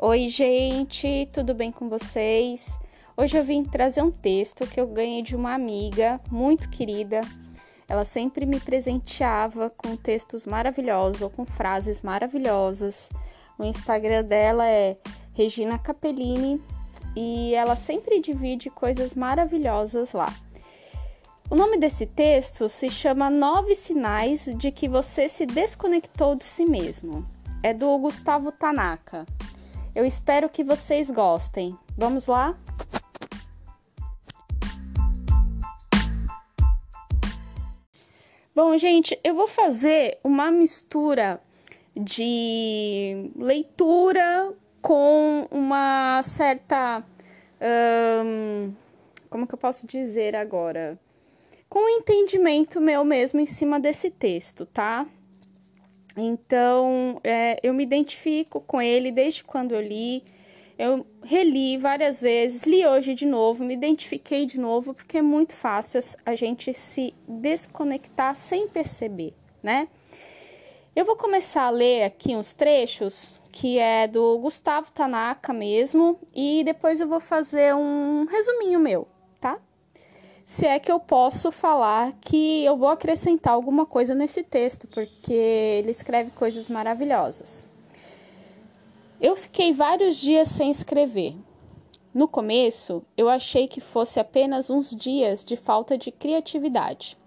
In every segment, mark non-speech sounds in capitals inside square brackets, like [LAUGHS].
Oi, gente, tudo bem com vocês? Hoje eu vim trazer um texto que eu ganhei de uma amiga muito querida. Ela sempre me presenteava com textos maravilhosos ou com frases maravilhosas. O Instagram dela é Regina Capellini e ela sempre divide coisas maravilhosas lá. O nome desse texto se chama Nove Sinais de que você se desconectou de si mesmo. É do Gustavo Tanaka. Eu espero que vocês gostem. Vamos lá? Bom, gente, eu vou fazer uma mistura de leitura com uma certa. Um, como que eu posso dizer agora? Com um entendimento meu mesmo em cima desse texto, tá? Então, é, eu me identifico com ele desde quando eu li. Eu reli várias vezes, li hoje de novo, me identifiquei de novo, porque é muito fácil a gente se desconectar sem perceber, né? Eu vou começar a ler aqui uns trechos que é do Gustavo Tanaka mesmo, e depois eu vou fazer um resuminho meu? Se é que eu posso falar que eu vou acrescentar alguma coisa nesse texto, porque ele escreve coisas maravilhosas. Eu fiquei vários dias sem escrever. No começo, eu achei que fosse apenas uns dias de falta de criatividade.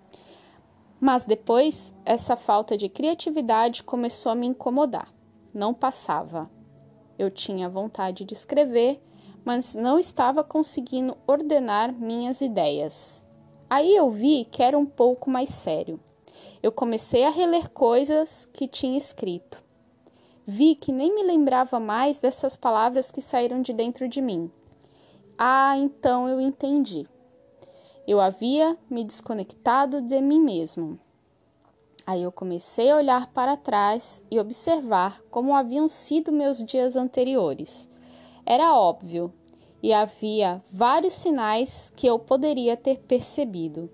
Mas depois, essa falta de criatividade começou a me incomodar. Não passava. Eu tinha vontade de escrever, mas não estava conseguindo ordenar minhas ideias. Aí eu vi que era um pouco mais sério. Eu comecei a reler coisas que tinha escrito. Vi que nem me lembrava mais dessas palavras que saíram de dentro de mim. Ah, então eu entendi. Eu havia me desconectado de mim mesmo. Aí eu comecei a olhar para trás e observar como haviam sido meus dias anteriores. Era óbvio e havia vários sinais que eu poderia ter percebido.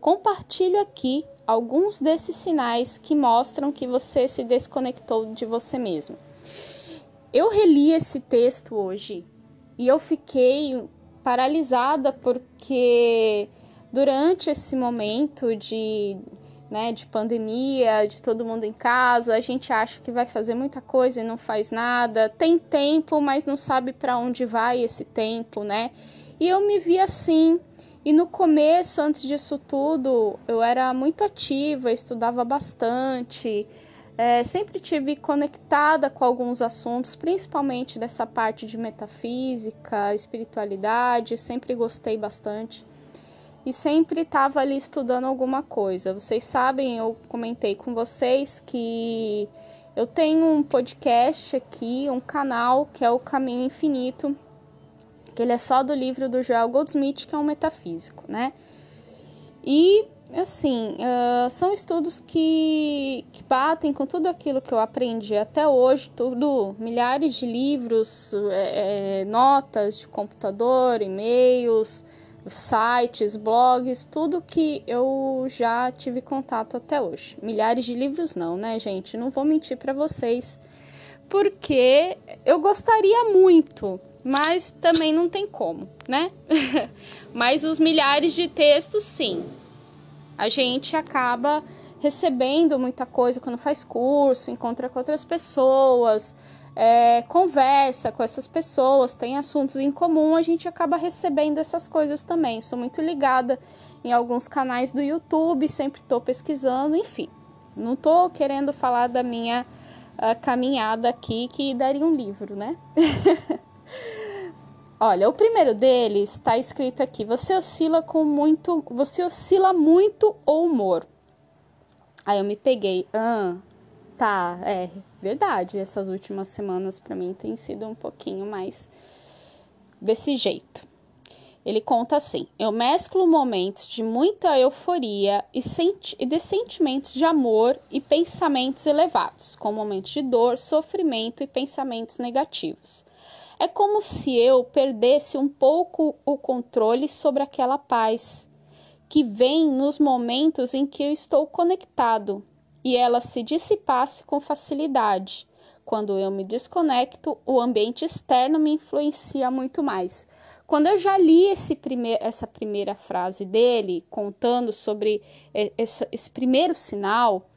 Compartilho aqui alguns desses sinais que mostram que você se desconectou de você mesmo. Eu reli esse texto hoje e eu fiquei paralisada porque durante esse momento de né, de pandemia, de todo mundo em casa, a gente acha que vai fazer muita coisa e não faz nada, tem tempo, mas não sabe para onde vai esse tempo, né? E eu me vi assim. E no começo, antes disso tudo, eu era muito ativa, estudava bastante, é, sempre tive conectada com alguns assuntos, principalmente dessa parte de metafísica, espiritualidade, sempre gostei bastante e sempre estava ali estudando alguma coisa. Vocês sabem, eu comentei com vocês que eu tenho um podcast aqui, um canal que é o Caminho Infinito, que ele é só do livro do Joel Goldsmith, que é um metafísico, né? E assim, uh, são estudos que, que batem com tudo aquilo que eu aprendi até hoje, tudo, milhares de livros, é, é, notas de computador, e-mails, sites, blogs, tudo que eu já tive contato até hoje. Milhares de livros não, né, gente? Não vou mentir para vocês, porque eu gostaria muito, mas também não tem como, né? [LAUGHS] mas os milhares de textos, sim. A gente acaba recebendo muita coisa quando faz curso, encontra com outras pessoas, é, conversa com essas pessoas, tem assuntos em comum, a gente acaba recebendo essas coisas também. Sou muito ligada em alguns canais do YouTube, sempre estou pesquisando, enfim. Não estou querendo falar da minha uh, caminhada aqui, que daria um livro, né? [LAUGHS] Olha, o primeiro deles está escrito aqui: você oscila com muito, você oscila muito o humor. Aí eu me peguei, ah, tá, é verdade. Essas últimas semanas para mim tem sido um pouquinho mais desse jeito. Ele conta assim: eu mesclo momentos de muita euforia e, senti e de sentimentos de amor e pensamentos elevados, com momentos de dor, sofrimento e pensamentos negativos. É como se eu perdesse um pouco o controle sobre aquela paz que vem nos momentos em que eu estou conectado e ela se dissipasse com facilidade, quando eu me desconecto, o ambiente externo me influencia muito mais. Quando eu já li primeir, essa primeira frase dele, contando sobre esse, esse primeiro sinal,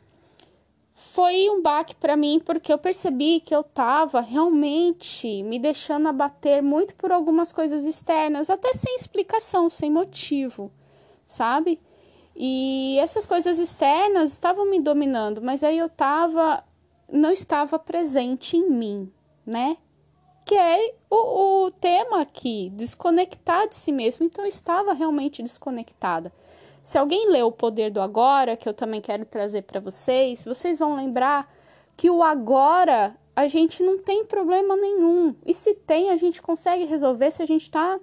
foi um baque para mim porque eu percebi que eu estava realmente me deixando abater muito por algumas coisas externas, até sem explicação, sem motivo, sabe? E essas coisas externas estavam me dominando, mas aí eu estava não estava presente em mim, né? Que é o, o tema aqui, desconectar de si mesmo. Então eu estava realmente desconectada. Se alguém leu O Poder do Agora, que eu também quero trazer para vocês, vocês vão lembrar que o agora a gente não tem problema nenhum. E se tem, a gente consegue resolver se a gente está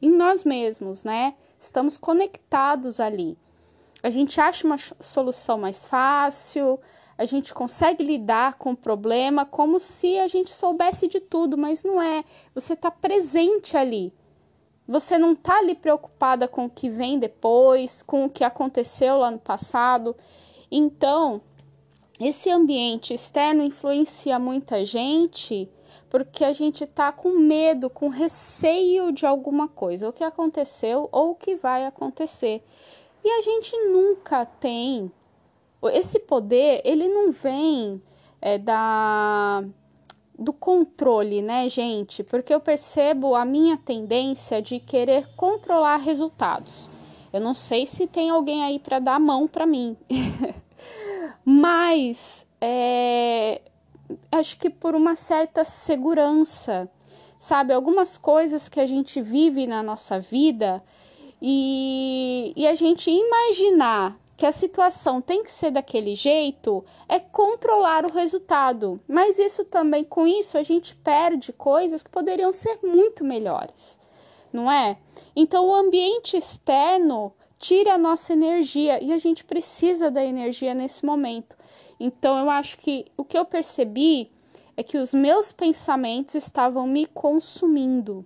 em nós mesmos, né? Estamos conectados ali. A gente acha uma solução mais fácil, a gente consegue lidar com o problema como se a gente soubesse de tudo, mas não é. Você está presente ali. Você não está ali preocupada com o que vem depois, com o que aconteceu lá no passado. Então, esse ambiente externo influencia muita gente porque a gente está com medo, com receio de alguma coisa, o que aconteceu ou o que vai acontecer. E a gente nunca tem esse poder, ele não vem é, da do controle, né, gente? Porque eu percebo a minha tendência de querer controlar resultados. Eu não sei se tem alguém aí para dar a mão para mim, [LAUGHS] mas é, acho que por uma certa segurança, sabe? Algumas coisas que a gente vive na nossa vida e, e a gente imaginar que a situação tem que ser daquele jeito é controlar o resultado. Mas isso também, com isso, a gente perde coisas que poderiam ser muito melhores, não é? Então, o ambiente externo tira a nossa energia e a gente precisa da energia nesse momento. Então, eu acho que o que eu percebi é que os meus pensamentos estavam me consumindo,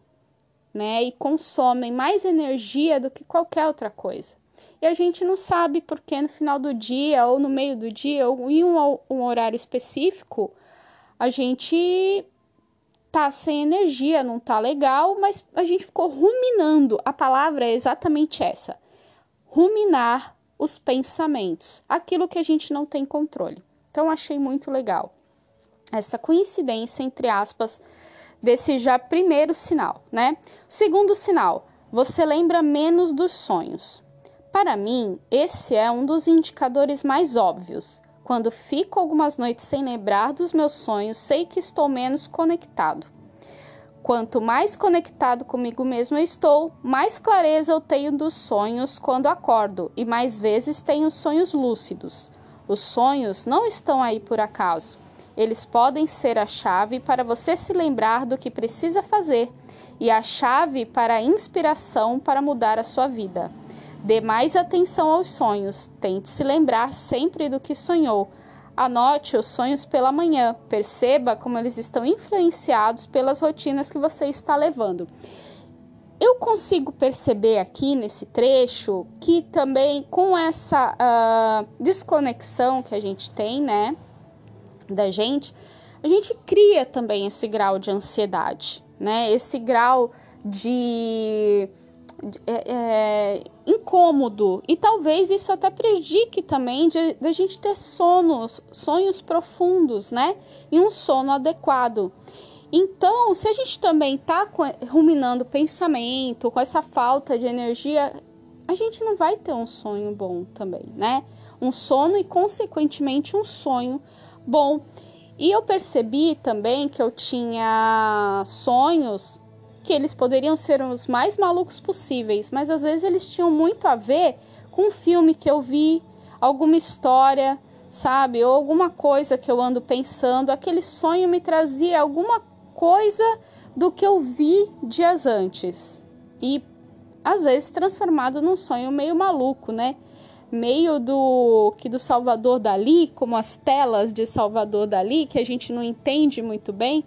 né? E consomem mais energia do que qualquer outra coisa e a gente não sabe porque no final do dia ou no meio do dia ou em um, um horário específico a gente tá sem energia, não tá legal, mas a gente ficou ruminando. A palavra é exatamente essa: ruminar os pensamentos, aquilo que a gente não tem controle. Então achei muito legal essa coincidência entre aspas desse já primeiro sinal, né? Segundo sinal, você lembra menos dos sonhos. Para mim, esse é um dos indicadores mais óbvios. Quando fico algumas noites sem lembrar dos meus sonhos, sei que estou menos conectado. Quanto mais conectado comigo mesmo estou, mais clareza eu tenho dos sonhos quando acordo e mais vezes tenho sonhos lúcidos. Os sonhos não estão aí por acaso. Eles podem ser a chave para você se lembrar do que precisa fazer e a chave para a inspiração para mudar a sua vida. Dê mais atenção aos sonhos, tente se lembrar sempre do que sonhou. Anote os sonhos pela manhã, perceba como eles estão influenciados pelas rotinas que você está levando. Eu consigo perceber aqui nesse trecho que também com essa uh, desconexão que a gente tem, né, da gente, a gente cria também esse grau de ansiedade, né, esse grau de é, é, incômodo e talvez isso até prejudique também a gente ter sonos, sonhos profundos, né? E um sono adequado. Então, se a gente também está ruminando pensamento, com essa falta de energia, a gente não vai ter um sonho bom também, né? Um sono e, consequentemente, um sonho bom. E eu percebi também que eu tinha sonhos que eles poderiam ser os mais malucos possíveis, mas às vezes eles tinham muito a ver com um filme que eu vi, alguma história, sabe? Ou alguma coisa que eu ando pensando. Aquele sonho me trazia alguma coisa do que eu vi dias antes. E às vezes transformado num sonho meio maluco, né? Meio do que do Salvador Dali, como as telas de Salvador Dali, que a gente não entende muito bem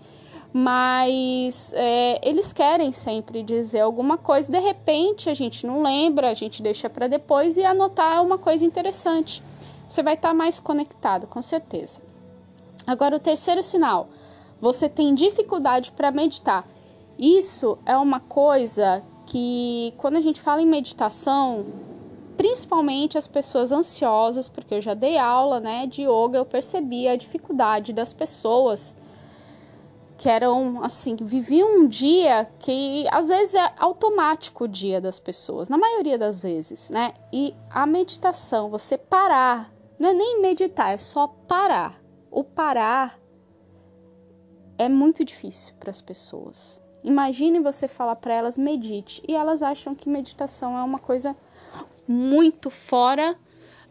mas é, eles querem sempre dizer alguma coisa, de repente a gente não lembra, a gente deixa para depois e anotar uma coisa interessante. Você vai estar tá mais conectado, com certeza. Agora, o terceiro sinal: você tem dificuldade para meditar. Isso é uma coisa que, quando a gente fala em meditação, principalmente as pessoas ansiosas, porque eu já dei aula né, de yoga, eu percebi a dificuldade das pessoas que eram assim, viviam um dia que às vezes é automático o dia das pessoas, na maioria das vezes, né? E a meditação, você parar, não é nem meditar, é só parar. O parar é muito difícil para as pessoas. Imagine você falar para elas medite e elas acham que meditação é uma coisa muito fora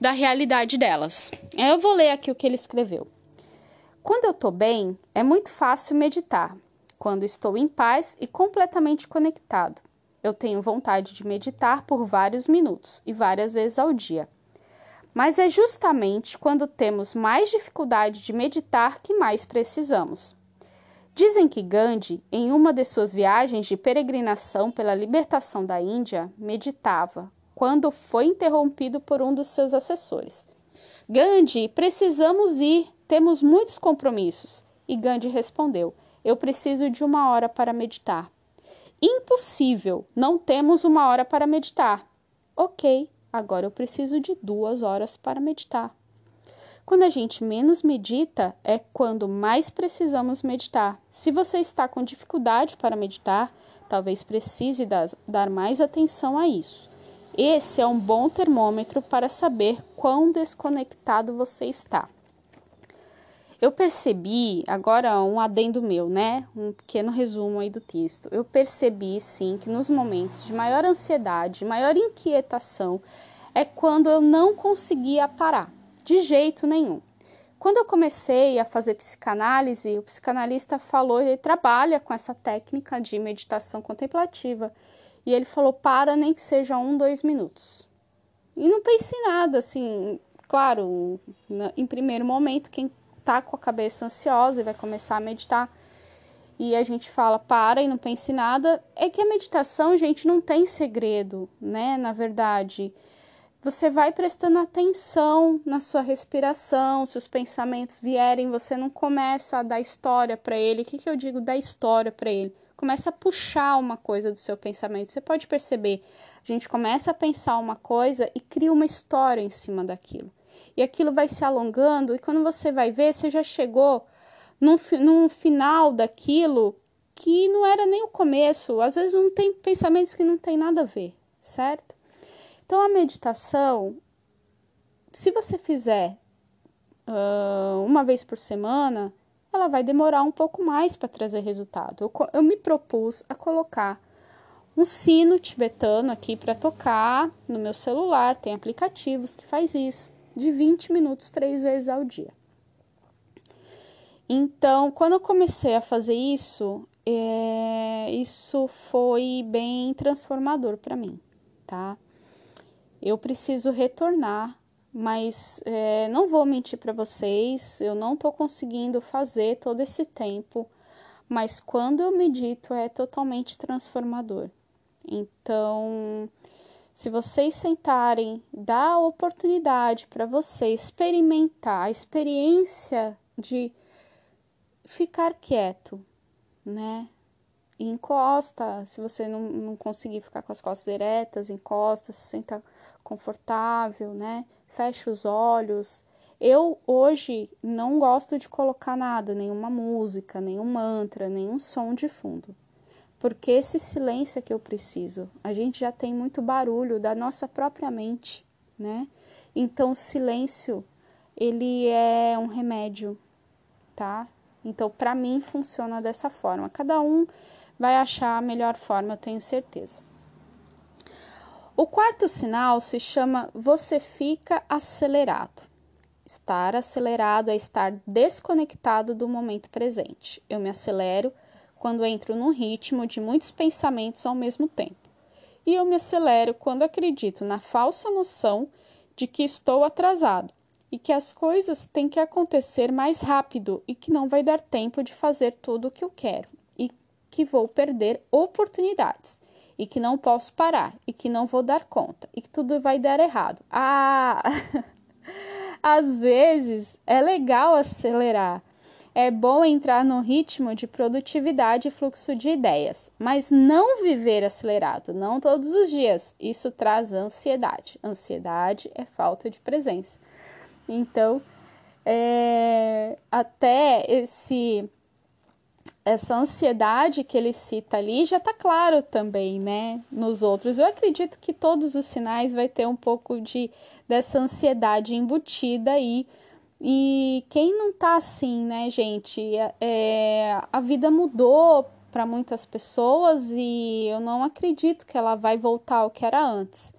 da realidade delas. Eu vou ler aqui o que ele escreveu. Quando eu estou bem, é muito fácil meditar. Quando estou em paz e completamente conectado, eu tenho vontade de meditar por vários minutos e várias vezes ao dia. Mas é justamente quando temos mais dificuldade de meditar que mais precisamos. Dizem que Gandhi, em uma de suas viagens de peregrinação pela libertação da Índia, meditava quando foi interrompido por um dos seus assessores. Gandhi, precisamos ir, temos muitos compromissos. E Gandhi respondeu: Eu preciso de uma hora para meditar. Impossível, não temos uma hora para meditar. Ok, agora eu preciso de duas horas para meditar. Quando a gente menos medita, é quando mais precisamos meditar. Se você está com dificuldade para meditar, talvez precise dar mais atenção a isso. Esse é um bom termômetro para saber quão desconectado você está. Eu percebi, agora um adendo meu, né? Um pequeno resumo aí do texto. Eu percebi sim que nos momentos de maior ansiedade, maior inquietação, é quando eu não conseguia parar, de jeito nenhum. Quando eu comecei a fazer psicanálise, o psicanalista falou, ele trabalha com essa técnica de meditação contemplativa e ele falou: para, nem que seja um, dois minutos. E não pense em nada, assim, claro, em primeiro momento, quem tá com a cabeça ansiosa e vai começar a meditar e a gente fala para e não pense nada, é que a meditação, gente, não tem segredo, né? Na verdade, você vai prestando atenção na sua respiração, se os pensamentos vierem, você não começa a dar história para ele. O que, que eu digo dar história para ele? Começa a puxar uma coisa do seu pensamento. Você pode perceber, a gente começa a pensar uma coisa e cria uma história em cima daquilo. E aquilo vai se alongando, e quando você vai ver, você já chegou num, num final daquilo que não era nem o começo. Às vezes não tem pensamentos que não tem nada a ver, certo? Então a meditação, se você fizer uh, uma vez por semana, ela vai demorar um pouco mais para trazer resultado. Eu, eu me propus a colocar um sino tibetano aqui para tocar no meu celular, tem aplicativos que faz isso, de 20 minutos três vezes ao dia. Então, quando eu comecei a fazer isso, é, isso foi bem transformador para mim, tá? Eu preciso retornar mas é, não vou mentir para vocês, eu não estou conseguindo fazer todo esse tempo, mas quando eu medito é totalmente transformador. Então, se vocês sentarem, dá a oportunidade para você experimentar a experiência de ficar quieto, né? encosta, se você não, não conseguir ficar com as costas eretas, encosta, se senta confortável, né? Fecha os olhos. Eu hoje não gosto de colocar nada, nenhuma música, nenhum mantra, nenhum som de fundo. Porque esse silêncio é que eu preciso. A gente já tem muito barulho da nossa própria mente, né? Então o silêncio, ele é um remédio, tá? Então para mim funciona dessa forma. Cada um vai achar a melhor forma, eu tenho certeza. O quarto sinal se chama você fica acelerado. Estar acelerado é estar desconectado do momento presente. Eu me acelero quando entro num ritmo de muitos pensamentos ao mesmo tempo. E eu me acelero quando acredito na falsa noção de que estou atrasado e que as coisas têm que acontecer mais rápido e que não vai dar tempo de fazer tudo o que eu quero e que vou perder oportunidades e que não posso parar e que não vou dar conta e que tudo vai dar errado. Ah! [LAUGHS] Às vezes é legal acelerar. é bom entrar no ritmo de produtividade e fluxo de ideias, mas não viver acelerado, não todos os dias. Isso traz ansiedade. Ansiedade é falta de presença. Então, é, até esse essa ansiedade que ele cita ali já está claro também, né? Nos outros, eu acredito que todos os sinais vai ter um pouco de dessa ansiedade embutida aí. E quem não tá assim, né, gente? É, a vida mudou para muitas pessoas e eu não acredito que ela vai voltar ao que era antes.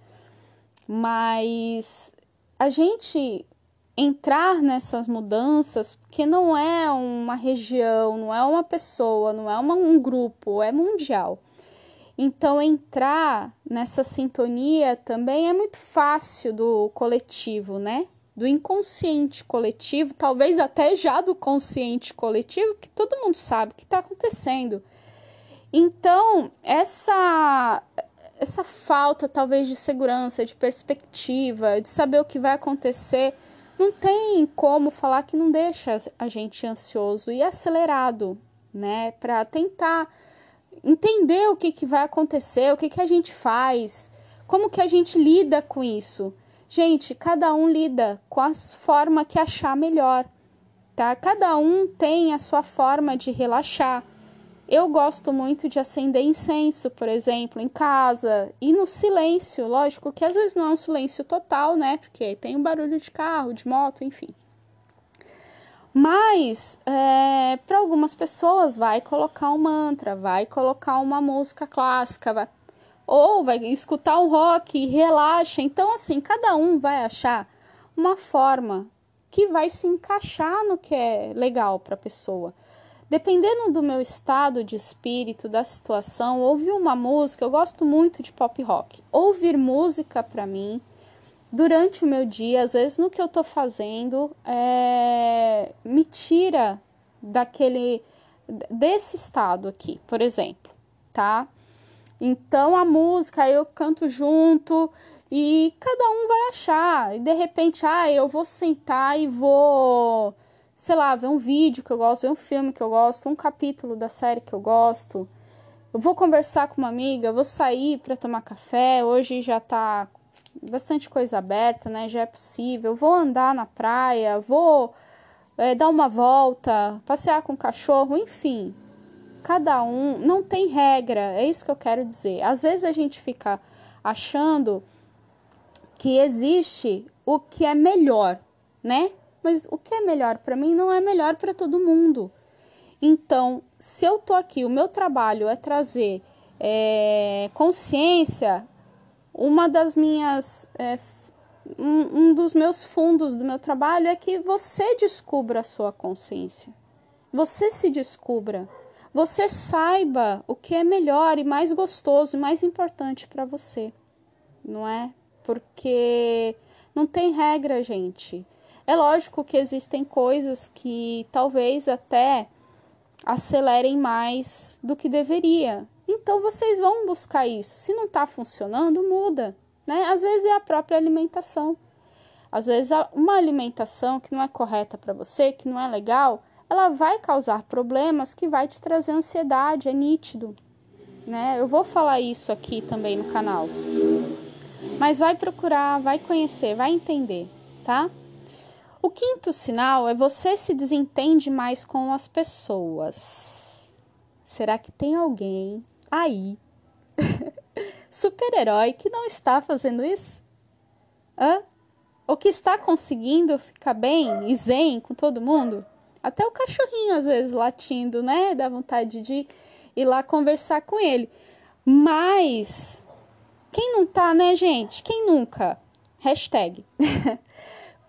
Mas a gente entrar nessas mudanças, porque não é uma região, não é uma pessoa, não é uma, um grupo, é mundial. Então, entrar nessa sintonia também é muito fácil do coletivo, né? Do inconsciente coletivo, talvez até já do consciente coletivo, que todo mundo sabe o que está acontecendo. Então, essa essa falta talvez de segurança, de perspectiva, de saber o que vai acontecer, não tem como falar que não deixa a gente ansioso e acelerado, né? Para tentar entender o que, que vai acontecer, o que, que a gente faz, como que a gente lida com isso. Gente, cada um lida com a forma que achar melhor, tá? Cada um tem a sua forma de relaxar. Eu gosto muito de acender incenso, por exemplo, em casa e no silêncio. Lógico que às vezes não é um silêncio total, né? Porque tem um barulho de carro, de moto, enfim. Mas é, para algumas pessoas vai colocar um mantra, vai colocar uma música clássica, vai, ou vai escutar um rock relaxa. Então, assim, cada um vai achar uma forma que vai se encaixar no que é legal para a pessoa. Dependendo do meu estado de espírito, da situação, ouvir uma música, eu gosto muito de pop rock. Ouvir música para mim, durante o meu dia, às vezes no que eu tô fazendo, é, me tira daquele desse estado aqui, por exemplo, tá? Então a música eu canto junto e cada um vai achar. E de repente, ah, eu vou sentar e vou sei lá, ver um vídeo que eu gosto, ver um filme que eu gosto, um capítulo da série que eu gosto. Eu vou conversar com uma amiga, vou sair para tomar café. Hoje já tá bastante coisa aberta, né? Já é possível. Vou andar na praia, vou é, dar uma volta, passear com o cachorro, enfim. Cada um não tem regra, é isso que eu quero dizer. Às vezes a gente fica achando que existe o que é melhor, né? Mas o que é melhor para mim não é melhor para todo mundo. Então, se eu tô aqui, o meu trabalho é trazer é, consciência, uma das minhas é, um, dos meus fundos do meu trabalho é que você descubra a sua consciência. Você se descubra. Você saiba o que é melhor e mais gostoso e mais importante para você. Não é? Porque não tem regra, gente. É lógico que existem coisas que talvez até acelerem mais do que deveria. Então vocês vão buscar isso. Se não está funcionando, muda. Né? Às vezes é a própria alimentação. Às vezes uma alimentação que não é correta para você, que não é legal, ela vai causar problemas que vai te trazer ansiedade, é nítido. Né? Eu vou falar isso aqui também no canal. Mas vai procurar, vai conhecer, vai entender, tá? O quinto sinal é você se desentende mais com as pessoas. Será que tem alguém aí, [LAUGHS] super-herói, que não está fazendo isso? Hã? Ou que está conseguindo ficar bem e zen com todo mundo? Até o cachorrinho às vezes latindo, né? Dá vontade de ir lá conversar com ele. Mas quem não tá, né, gente? Quem nunca? Hashtag. [LAUGHS]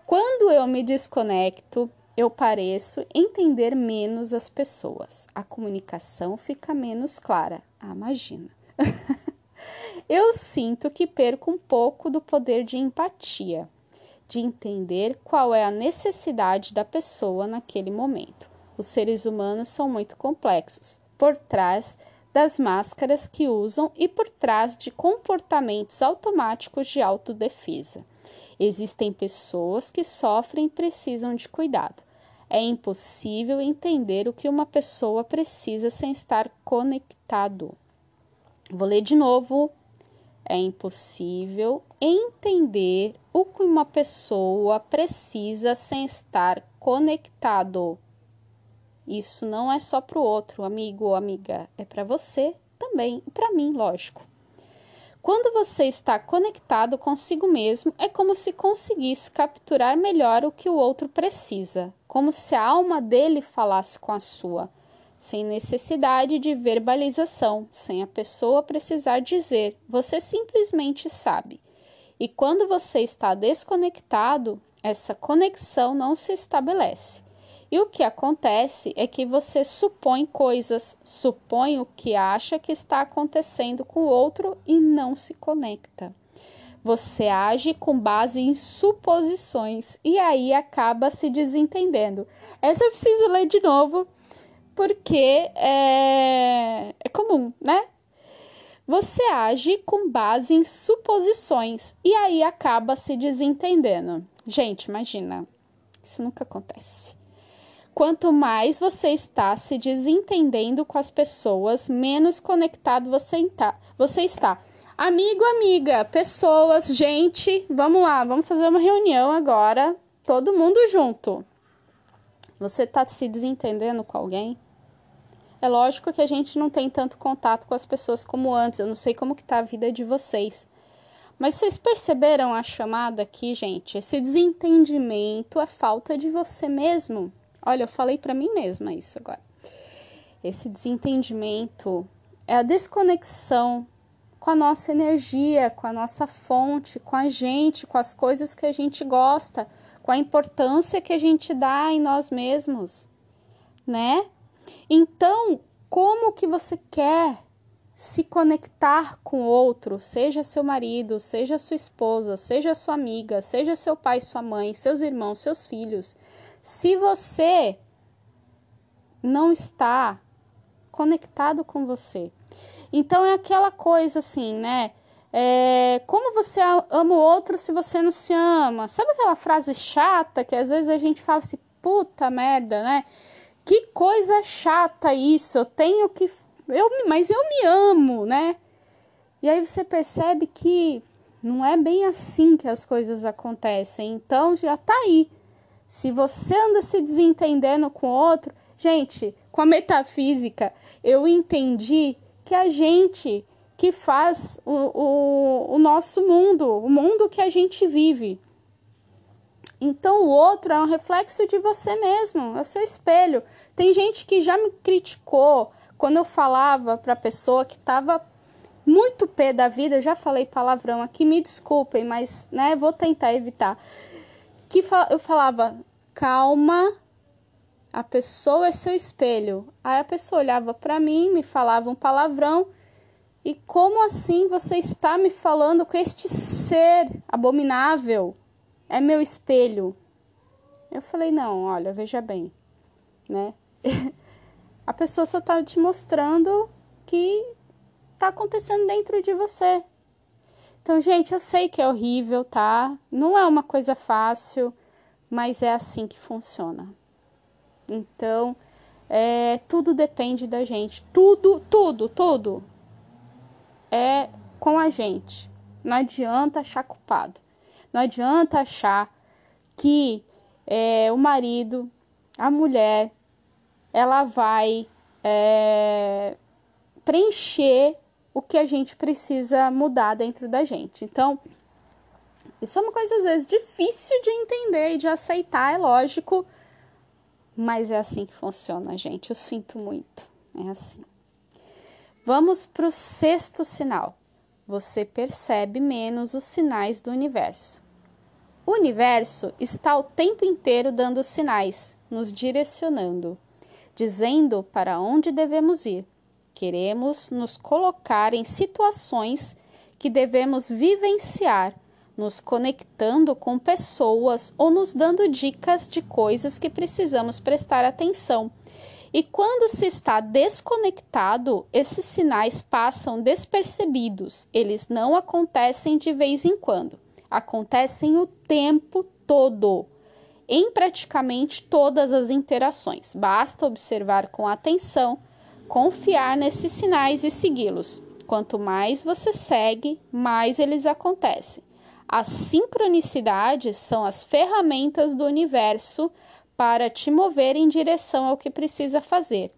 Quando eu me desconecto, eu pareço entender menos as pessoas. A comunicação fica menos clara. Ah, imagina. [LAUGHS] eu sinto que perco um pouco do poder de empatia, de entender qual é a necessidade da pessoa naquele momento. Os seres humanos são muito complexos. Por trás das máscaras que usam e por trás de comportamentos automáticos de autodefesa. Existem pessoas que sofrem e precisam de cuidado. É impossível entender o que uma pessoa precisa sem estar conectado. Vou ler de novo. É impossível entender o que uma pessoa precisa sem estar conectado. Isso não é só para o outro, amigo ou amiga, é para você também e para mim, lógico. Quando você está conectado consigo mesmo, é como se conseguisse capturar melhor o que o outro precisa, como se a alma dele falasse com a sua, sem necessidade de verbalização, sem a pessoa precisar dizer, você simplesmente sabe. E quando você está desconectado, essa conexão não se estabelece. E o que acontece é que você supõe coisas, supõe o que acha que está acontecendo com o outro e não se conecta. Você age com base em suposições e aí acaba se desentendendo. Essa eu preciso ler de novo porque é, é comum, né? Você age com base em suposições e aí acaba se desentendendo. Gente, imagina, isso nunca acontece. Quanto mais você está se desentendendo com as pessoas, menos conectado você, você está. Amigo, amiga, pessoas, gente, vamos lá, vamos fazer uma reunião agora, todo mundo junto. Você está se desentendendo com alguém? É lógico que a gente não tem tanto contato com as pessoas como antes. Eu não sei como que tá a vida de vocês. Mas vocês perceberam a chamada aqui, gente? Esse desentendimento é falta de você mesmo. Olha, eu falei para mim mesma isso agora. Esse desentendimento é a desconexão com a nossa energia, com a nossa fonte, com a gente, com as coisas que a gente gosta, com a importância que a gente dá em nós mesmos, né? Então, como que você quer se conectar com outro, seja seu marido, seja sua esposa, seja sua amiga, seja seu pai, sua mãe, seus irmãos, seus filhos, se você não está conectado com você. Então é aquela coisa assim, né? É, como você ama o outro se você não se ama? Sabe aquela frase chata que às vezes a gente fala assim, puta merda, né? Que coisa chata isso, eu tenho que. Eu, mas eu me amo, né? E aí você percebe que não é bem assim que as coisas acontecem. Então já tá aí. Se você anda se desentendendo com outro, gente, com a metafísica, eu entendi que a gente que faz o, o, o nosso mundo, o mundo que a gente vive. Então o outro é um reflexo de você mesmo, é o seu espelho. Tem gente que já me criticou quando eu falava para a pessoa que estava muito pé da vida, eu já falei palavrão aqui, me desculpem, mas né, vou tentar evitar que eu falava, calma, a pessoa é seu espelho. Aí a pessoa olhava para mim, me falava um palavrão. E como assim você está me falando com este ser abominável? É meu espelho. Eu falei: "Não, olha, veja bem, né? [LAUGHS] a pessoa só está te mostrando que está acontecendo dentro de você. Então, gente, eu sei que é horrível, tá? Não é uma coisa fácil, mas é assim que funciona. Então, é, tudo depende da gente. Tudo, tudo, tudo é com a gente. Não adianta achar culpado. Não adianta achar que é, o marido, a mulher, ela vai é, preencher o que a gente precisa mudar dentro da gente. Então, isso é uma coisa às vezes difícil de entender e de aceitar, é lógico, mas é assim que funciona, gente. Eu sinto muito. É assim. Vamos para o sexto sinal. Você percebe menos os sinais do universo. O universo está o tempo inteiro dando sinais, nos direcionando, dizendo para onde devemos ir. Queremos nos colocar em situações que devemos vivenciar, nos conectando com pessoas ou nos dando dicas de coisas que precisamos prestar atenção. E quando se está desconectado, esses sinais passam despercebidos, eles não acontecem de vez em quando, acontecem o tempo todo. em praticamente todas as interações. Basta observar com atenção, confiar nesses sinais e segui-los. Quanto mais você segue, mais eles acontecem. As sincronicidades são as ferramentas do universo para te mover em direção ao que precisa fazer.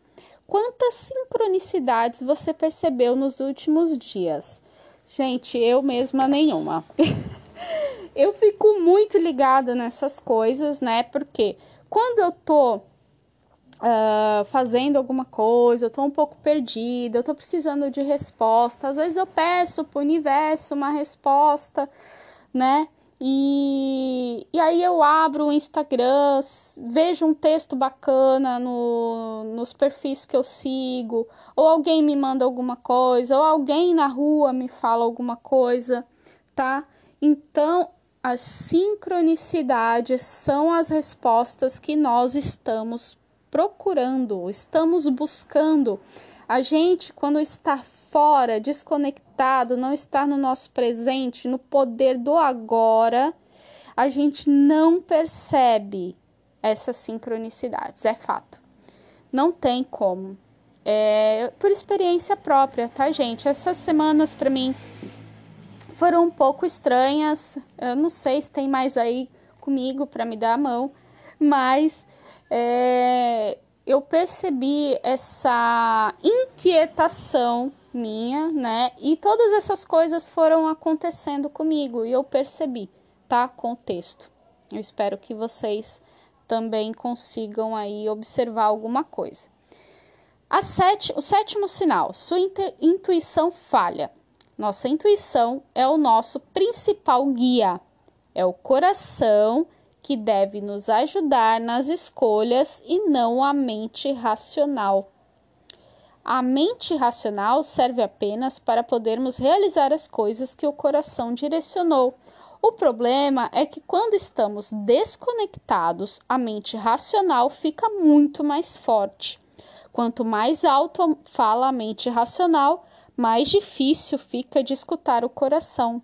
Quantas sincronicidades você percebeu nos últimos dias? Gente, eu mesma nenhuma. [LAUGHS] eu fico muito ligada nessas coisas, né? Porque quando eu tô uh, fazendo alguma coisa, eu tô um pouco perdida, eu tô precisando de resposta, às vezes eu peço pro universo uma resposta, né? E, e aí eu abro o Instagram, vejo um texto bacana no, nos perfis que eu sigo, ou alguém me manda alguma coisa, ou alguém na rua me fala alguma coisa, tá? Então as sincronicidades são as respostas que nós estamos procurando, estamos buscando. A gente, quando está fora, desconectado, não está no nosso presente, no poder do agora, a gente não percebe essas sincronicidades, é fato. Não tem como. É, por experiência própria, tá, gente? Essas semanas para mim foram um pouco estranhas. Eu não sei se tem mais aí comigo para me dar a mão, mas é, eu percebi essa inquietação minha, né? E todas essas coisas foram acontecendo comigo e eu percebi, tá? Com o texto. Eu espero que vocês também consigam aí observar alguma coisa. A sete, o sétimo sinal, sua intuição falha. Nossa intuição é o nosso principal guia, é o coração que deve nos ajudar nas escolhas e não a mente racional. A mente racional serve apenas para podermos realizar as coisas que o coração direcionou. O problema é que quando estamos desconectados, a mente racional fica muito mais forte. Quanto mais alto fala a mente racional, mais difícil fica de escutar o coração.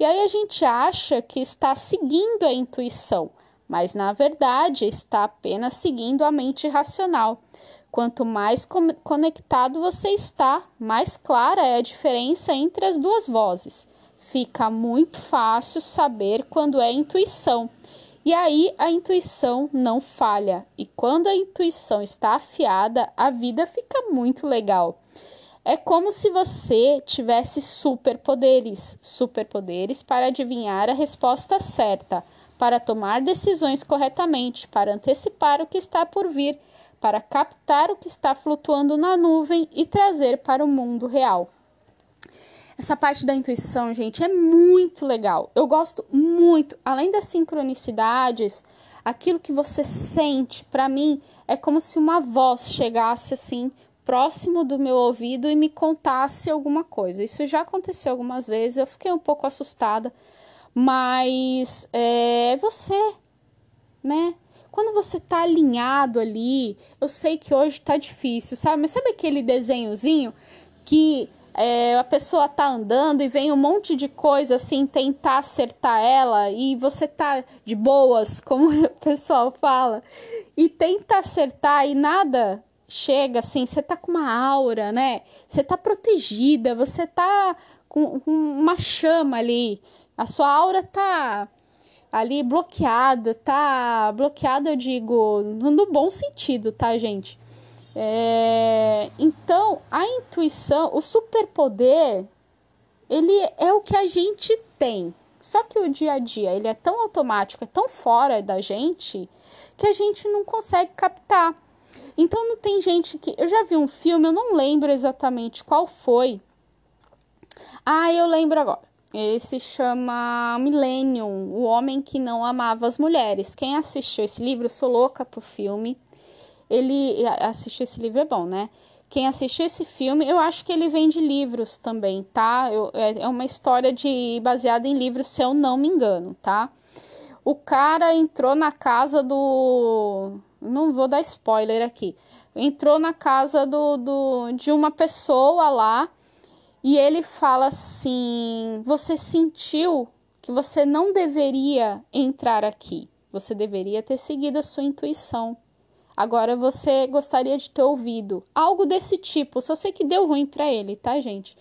E aí a gente acha que está seguindo a intuição, mas na verdade está apenas seguindo a mente racional. Quanto mais conectado você está, mais clara é a diferença entre as duas vozes. Fica muito fácil saber quando é intuição. E aí a intuição não falha. E quando a intuição está afiada, a vida fica muito legal. É como se você tivesse superpoderes, superpoderes para adivinhar a resposta certa, para tomar decisões corretamente, para antecipar o que está por vir, para captar o que está flutuando na nuvem e trazer para o mundo real. Essa parte da intuição, gente, é muito legal. Eu gosto muito, além das sincronicidades, aquilo que você sente, para mim, é como se uma voz chegasse assim próximo do meu ouvido e me contasse alguma coisa. Isso já aconteceu algumas vezes, eu fiquei um pouco assustada, mas é você, né? Quando você tá alinhado ali, eu sei que hoje tá difícil, sabe? Mas sabe aquele desenhozinho que é, a pessoa tá andando e vem um monte de coisa assim tentar acertar ela e você tá de boas, [LAUGHS] como o pessoal fala, e tenta acertar e nada chega assim, você tá com uma aura, né? Você tá protegida, você tá com, com uma chama ali. A sua aura tá ali bloqueada, tá bloqueada, eu digo, no bom sentido, tá, gente? É, então, a intuição, o superpoder, ele é o que a gente tem. Só que o dia a dia, ele é tão automático, é tão fora da gente, que a gente não consegue captar. Então não tem gente que. Eu já vi um filme, eu não lembro exatamente qual foi. Ah, eu lembro agora. Ele se chama Millennium, o homem que não amava as mulheres. Quem assistiu esse livro, eu sou louca pro filme. Ele assistiu esse livro é bom, né? Quem assistiu esse filme, eu acho que ele vem de livros também, tá? Eu, é, é uma história de baseada em livros, se eu não me engano, tá? O cara entrou na casa do não vou dar spoiler aqui. Entrou na casa do, do, de uma pessoa lá e ele fala assim: Você sentiu que você não deveria entrar aqui. Você deveria ter seguido a sua intuição. Agora você gostaria de ter ouvido algo desse tipo. Só sei que deu ruim para ele, tá, gente?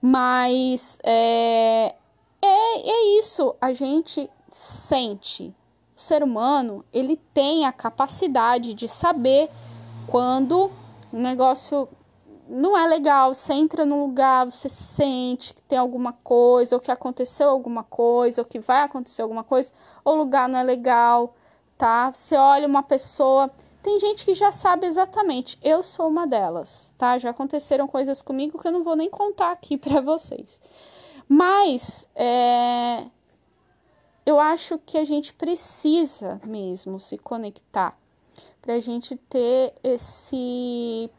Mas é, é, é isso. A gente sente. O ser humano ele tem a capacidade de saber quando o negócio não é legal. Você entra num lugar, você sente que tem alguma coisa, ou que aconteceu alguma coisa, ou que vai acontecer alguma coisa, ou o lugar não é legal, tá? Você olha uma pessoa. Tem gente que já sabe exatamente. Eu sou uma delas, tá? Já aconteceram coisas comigo que eu não vou nem contar aqui [LAUGHS] para vocês. Mas é, eu acho que a gente precisa mesmo se conectar para a gente ter esse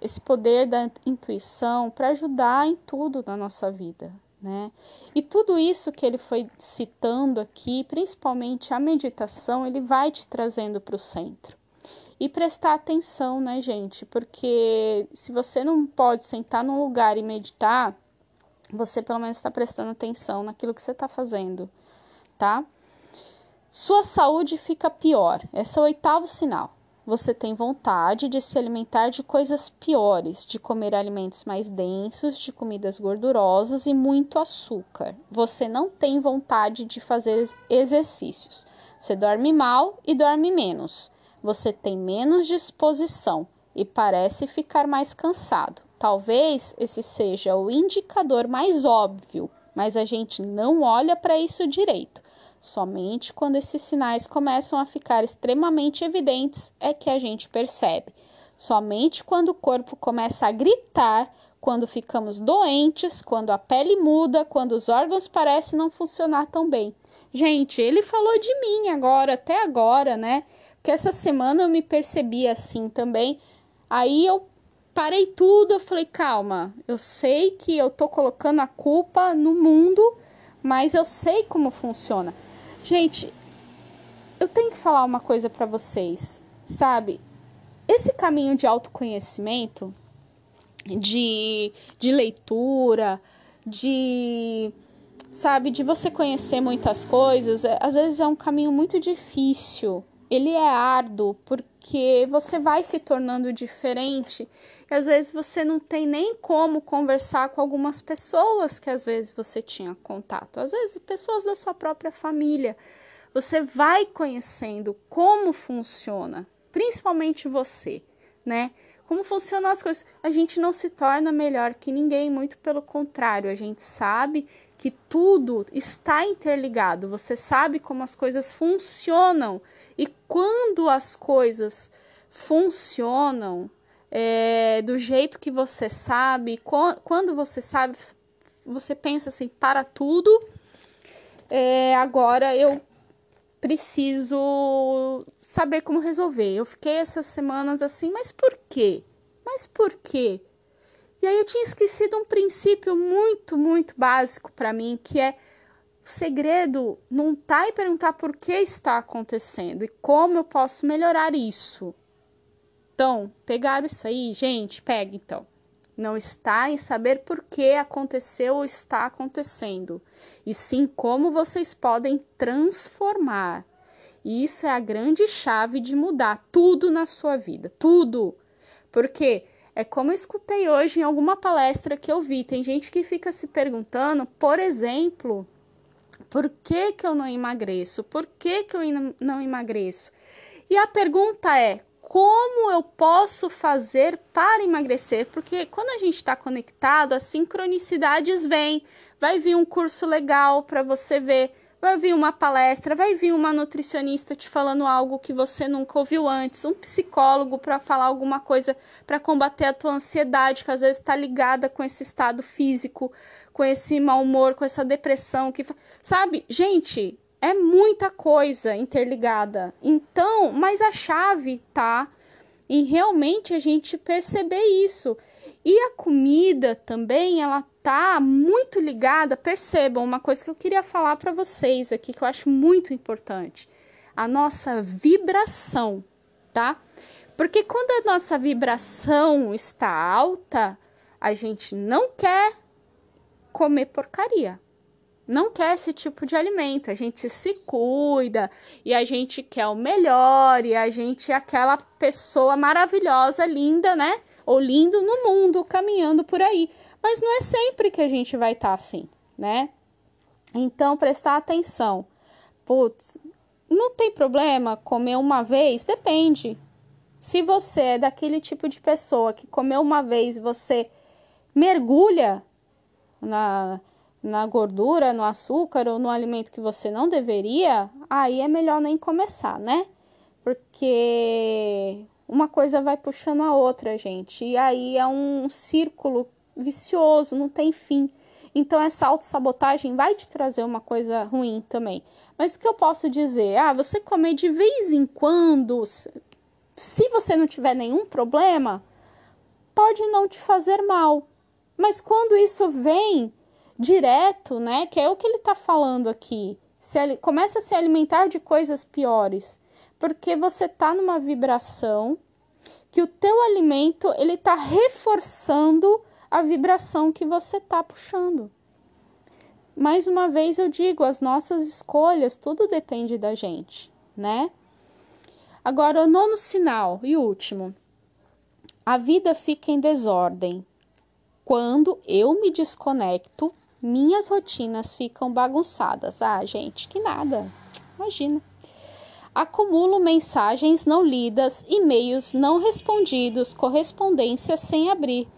esse poder da intuição para ajudar em tudo na nossa vida, né? E tudo isso que ele foi citando aqui, principalmente a meditação, ele vai te trazendo para o centro. E prestar atenção, né, gente? Porque se você não pode sentar num lugar e meditar, você pelo menos está prestando atenção naquilo que você está fazendo, tá? Sua saúde fica pior. Esse é o oitavo sinal você tem vontade de se alimentar de coisas piores, de comer alimentos mais densos, de comidas gordurosas e muito açúcar. Você não tem vontade de fazer exercícios. Você dorme mal e dorme menos. Você tem menos disposição e parece ficar mais cansado. Talvez esse seja o indicador mais óbvio, mas a gente não olha para isso direito. Somente quando esses sinais começam a ficar extremamente evidentes é que a gente percebe. Somente quando o corpo começa a gritar, quando ficamos doentes, quando a pele muda, quando os órgãos parecem não funcionar tão bem. Gente, ele falou de mim agora, até agora, né? Porque essa semana eu me percebi assim também. Aí eu parei tudo, eu falei, calma, eu sei que eu tô colocando a culpa no mundo, mas eu sei como funciona. Gente, eu tenho que falar uma coisa para vocês, sabe? Esse caminho de autoconhecimento, de, de leitura, de sabe, de você conhecer muitas coisas, é, às vezes é um caminho muito difícil. Ele é árduo porque você vai se tornando diferente e às vezes você não tem nem como conversar com algumas pessoas que às vezes você tinha contato, às vezes pessoas da sua própria família. Você vai conhecendo como funciona, principalmente você, né? Como funcionam as coisas. A gente não se torna melhor que ninguém, muito pelo contrário, a gente sabe que tudo está interligado. Você sabe como as coisas funcionam e quando as coisas funcionam, é, do jeito que você sabe, quando você sabe, você pensa assim, para tudo, é, agora eu preciso saber como resolver. Eu fiquei essas semanas assim, mas por quê? Mas por quê? E aí eu tinha esquecido um princípio muito, muito básico para mim, que é o segredo não tá em perguntar por que está acontecendo e como eu posso melhorar isso. Então, pegaram isso aí? Gente, pega então. Não está em saber por que aconteceu ou está acontecendo, e sim como vocês podem transformar. E isso é a grande chave de mudar tudo na sua vida, tudo. Porque é como eu escutei hoje em alguma palestra que eu vi, tem gente que fica se perguntando, por exemplo, por que, que eu não emagreço? Por que, que eu não emagreço? E a pergunta é: como eu posso fazer para emagrecer? Porque quando a gente está conectado, as sincronicidades vêm. Vai vir um curso legal para você ver, vai vir uma palestra, vai vir uma nutricionista te falando algo que você nunca ouviu antes, um psicólogo para falar alguma coisa para combater a tua ansiedade, que às vezes está ligada com esse estado físico, com esse mau humor, com essa depressão que sabe, gente, é muita coisa interligada. Então, mas a chave tá em realmente a gente perceber isso. E a comida também, ela tá muito ligada, percebam uma coisa que eu queria falar para vocês aqui que eu acho muito importante. A nossa vibração, tá? Porque quando a nossa vibração está alta, a gente não quer comer porcaria não quer esse tipo de alimento. A gente se cuida e a gente quer o melhor e a gente é aquela pessoa maravilhosa, linda, né? Ou lindo no mundo, caminhando por aí. Mas não é sempre que a gente vai estar tá assim, né? Então, prestar atenção. Putz, não tem problema comer uma vez? Depende. Se você é daquele tipo de pessoa que comeu uma vez, você mergulha na na gordura, no açúcar ou no alimento que você não deveria, aí é melhor nem começar, né? Porque uma coisa vai puxando a outra, gente. E aí é um círculo vicioso, não tem fim. Então essa autossabotagem vai te trazer uma coisa ruim também. Mas o que eu posso dizer? Ah, você comer de vez em quando, se você não tiver nenhum problema, pode não te fazer mal. Mas quando isso vem direto, né? Que é o que ele está falando aqui. Se, começa a se alimentar de coisas piores, porque você está numa vibração que o teu alimento ele está reforçando a vibração que você está puxando. Mais uma vez eu digo, as nossas escolhas, tudo depende da gente, né? Agora, o nono sinal e último. A vida fica em desordem quando eu me desconecto minhas rotinas ficam bagunçadas. Ah, gente, que nada. Imagina. Acumulo mensagens não lidas, e-mails não respondidos, correspondências sem abrir.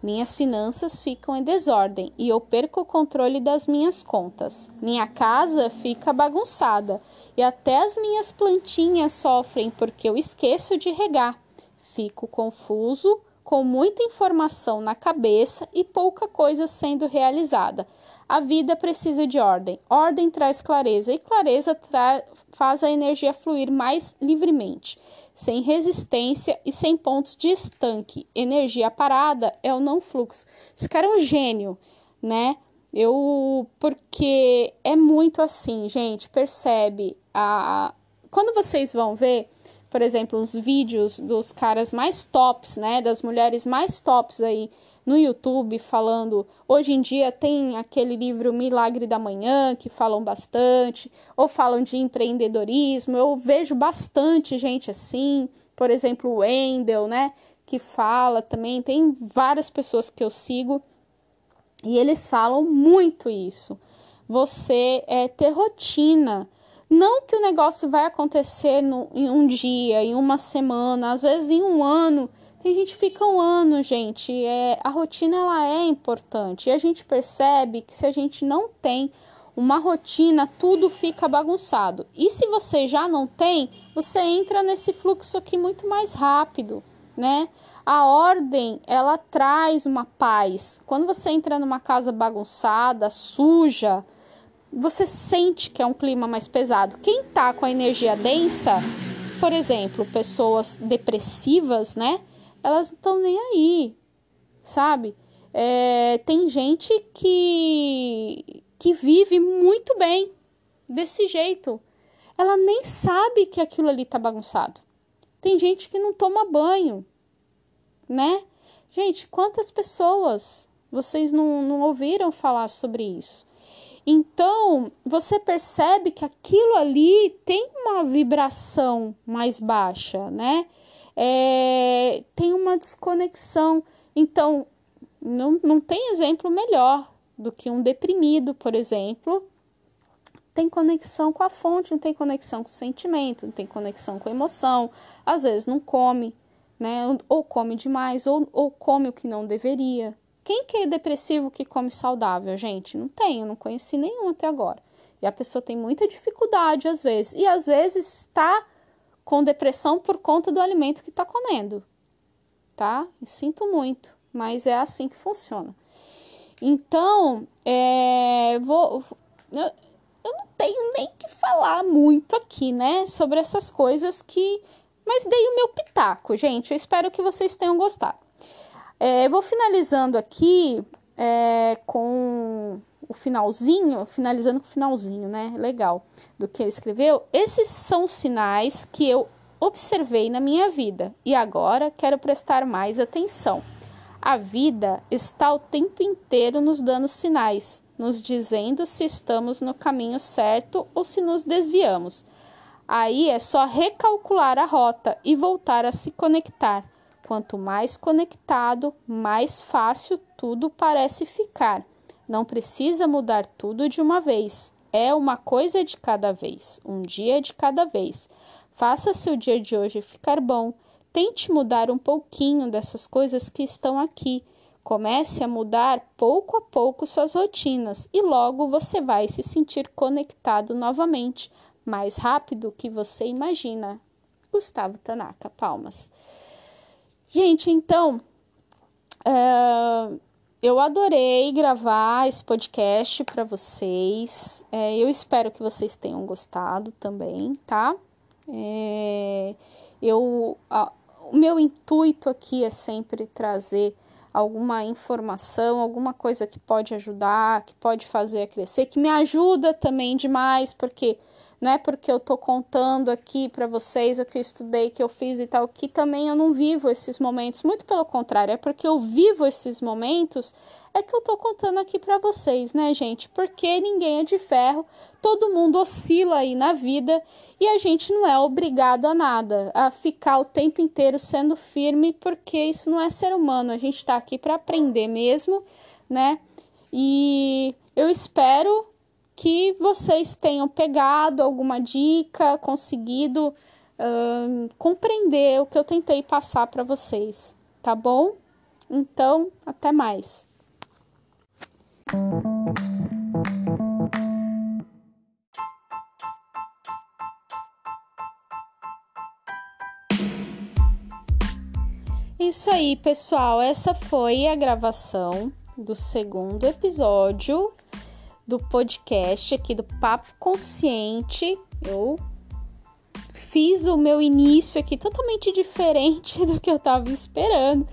Minhas finanças ficam em desordem e eu perco o controle das minhas contas. Minha casa fica bagunçada e até as minhas plantinhas sofrem porque eu esqueço de regar. Fico confuso, com muita informação na cabeça e pouca coisa sendo realizada. A vida precisa de ordem. Ordem traz clareza e clareza faz a energia fluir mais livremente, sem resistência e sem pontos de estanque. Energia parada é o não fluxo. Esse cara é um gênio, né? Eu porque é muito assim, gente, percebe a quando vocês vão ver por exemplo, os vídeos dos caras mais tops, né, das mulheres mais tops aí no YouTube falando. Hoje em dia tem aquele livro Milagre da Manhã que falam bastante, ou falam de empreendedorismo. Eu vejo bastante gente assim, por exemplo, o Wendel, né, que fala também. Tem várias pessoas que eu sigo e eles falam muito isso. Você é ter rotina não que o negócio vai acontecer no, em um dia, em uma semana, às vezes em um ano. Tem gente que fica um ano, gente. É, a rotina ela é importante. E a gente percebe que se a gente não tem uma rotina, tudo fica bagunçado. E se você já não tem, você entra nesse fluxo aqui muito mais rápido, né? A ordem, ela traz uma paz. Quando você entra numa casa bagunçada, suja, você sente que é um clima mais pesado. Quem tá com a energia densa, por exemplo, pessoas depressivas, né? Elas não estão nem aí, sabe? É, tem gente que, que vive muito bem desse jeito. Ela nem sabe que aquilo ali tá bagunçado. Tem gente que não toma banho, né? Gente, quantas pessoas vocês não, não ouviram falar sobre isso? Então, você percebe que aquilo ali tem uma vibração mais baixa, né? É, tem uma desconexão. Então, não, não tem exemplo melhor do que um deprimido, por exemplo. Tem conexão com a fonte, não tem conexão com o sentimento, não tem conexão com a emoção. Às vezes não come, né? Ou come demais, ou, ou come o que não deveria, quem que é depressivo que come saudável, gente? Não tem, eu não conheci nenhum até agora. E a pessoa tem muita dificuldade às vezes. E às vezes está com depressão por conta do alimento que está comendo. Tá? Eu sinto muito, mas é assim que funciona. Então, é, vou, eu, eu não tenho nem que falar muito aqui, né, sobre essas coisas que. Mas dei o meu pitaco, gente. Eu espero que vocês tenham gostado. É, vou finalizando aqui é, com o finalzinho, finalizando com o finalzinho, né? Legal, do que ele escreveu. Esses são sinais que eu observei na minha vida e agora quero prestar mais atenção. A vida está o tempo inteiro nos dando sinais. nos dizendo se estamos no caminho certo ou se nos desviamos. Aí é só recalcular a rota e voltar a se conectar. Quanto mais conectado, mais fácil tudo parece ficar. Não precisa mudar tudo de uma vez. É uma coisa de cada vez, um dia de cada vez. Faça seu dia de hoje ficar bom. Tente mudar um pouquinho dessas coisas que estão aqui. Comece a mudar pouco a pouco suas rotinas e logo você vai se sentir conectado novamente, mais rápido que você imagina. Gustavo Tanaka, palmas. Gente, então, uh, eu adorei gravar esse podcast para vocês. É, eu espero que vocês tenham gostado também, tá? É, eu, a, o meu intuito aqui é sempre trazer alguma informação, alguma coisa que pode ajudar, que pode fazer a crescer, que me ajuda também demais, porque não é porque eu tô contando aqui para vocês o que eu estudei, que eu fiz e tal, que também eu não vivo esses momentos. Muito pelo contrário, é porque eu vivo esses momentos é que eu tô contando aqui para vocês, né, gente? Porque ninguém é de ferro, todo mundo oscila aí na vida e a gente não é obrigado a nada, a ficar o tempo inteiro sendo firme, porque isso não é ser humano. A gente tá aqui para aprender mesmo, né? E eu espero que vocês tenham pegado alguma dica, conseguido uh, compreender o que eu tentei passar para vocês, tá bom? Então, até mais. Isso aí, pessoal. Essa foi a gravação do segundo episódio do podcast aqui do Papo Consciente. Eu fiz o meu início aqui totalmente diferente [LAUGHS] do que eu estava esperando,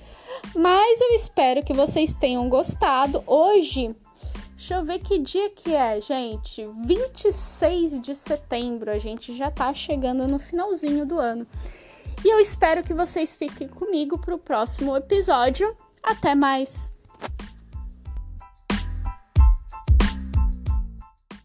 mas eu espero que vocês tenham gostado. Hoje, deixa eu ver que dia que é, gente. 26 de setembro, a gente já tá chegando no finalzinho do ano. E eu espero que vocês fiquem comigo para o próximo episódio. Até mais!